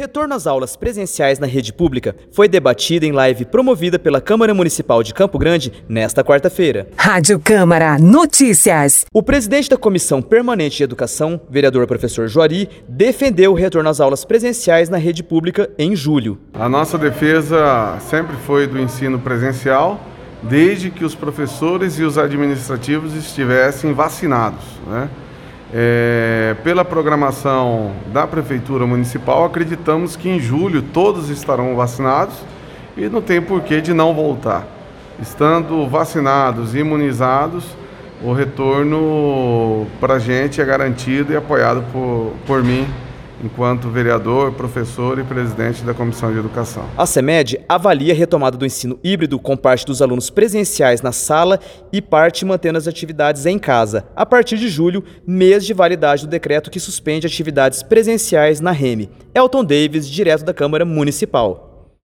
retorno às aulas presenciais na rede pública foi debatido em live promovida pela Câmara Municipal de Campo Grande nesta quarta-feira. Rádio Câmara Notícias. O presidente da Comissão Permanente de Educação, vereador professor Juari, defendeu o retorno às aulas presenciais na rede pública em julho. A nossa defesa sempre foi do ensino presencial, desde que os professores e os administrativos estivessem vacinados. Né? É, pela programação da Prefeitura Municipal, acreditamos que em julho todos estarão vacinados e não tem porquê de não voltar. Estando vacinados imunizados, o retorno para a gente é garantido e apoiado por, por mim enquanto vereador, professor e presidente da Comissão de Educação. A CEMED avalia a retomada do ensino híbrido com parte dos alunos presenciais na sala e parte mantendo as atividades em casa, a partir de julho, mês de validade do decreto que suspende atividades presenciais na REME. Elton Davis, direto da Câmara Municipal.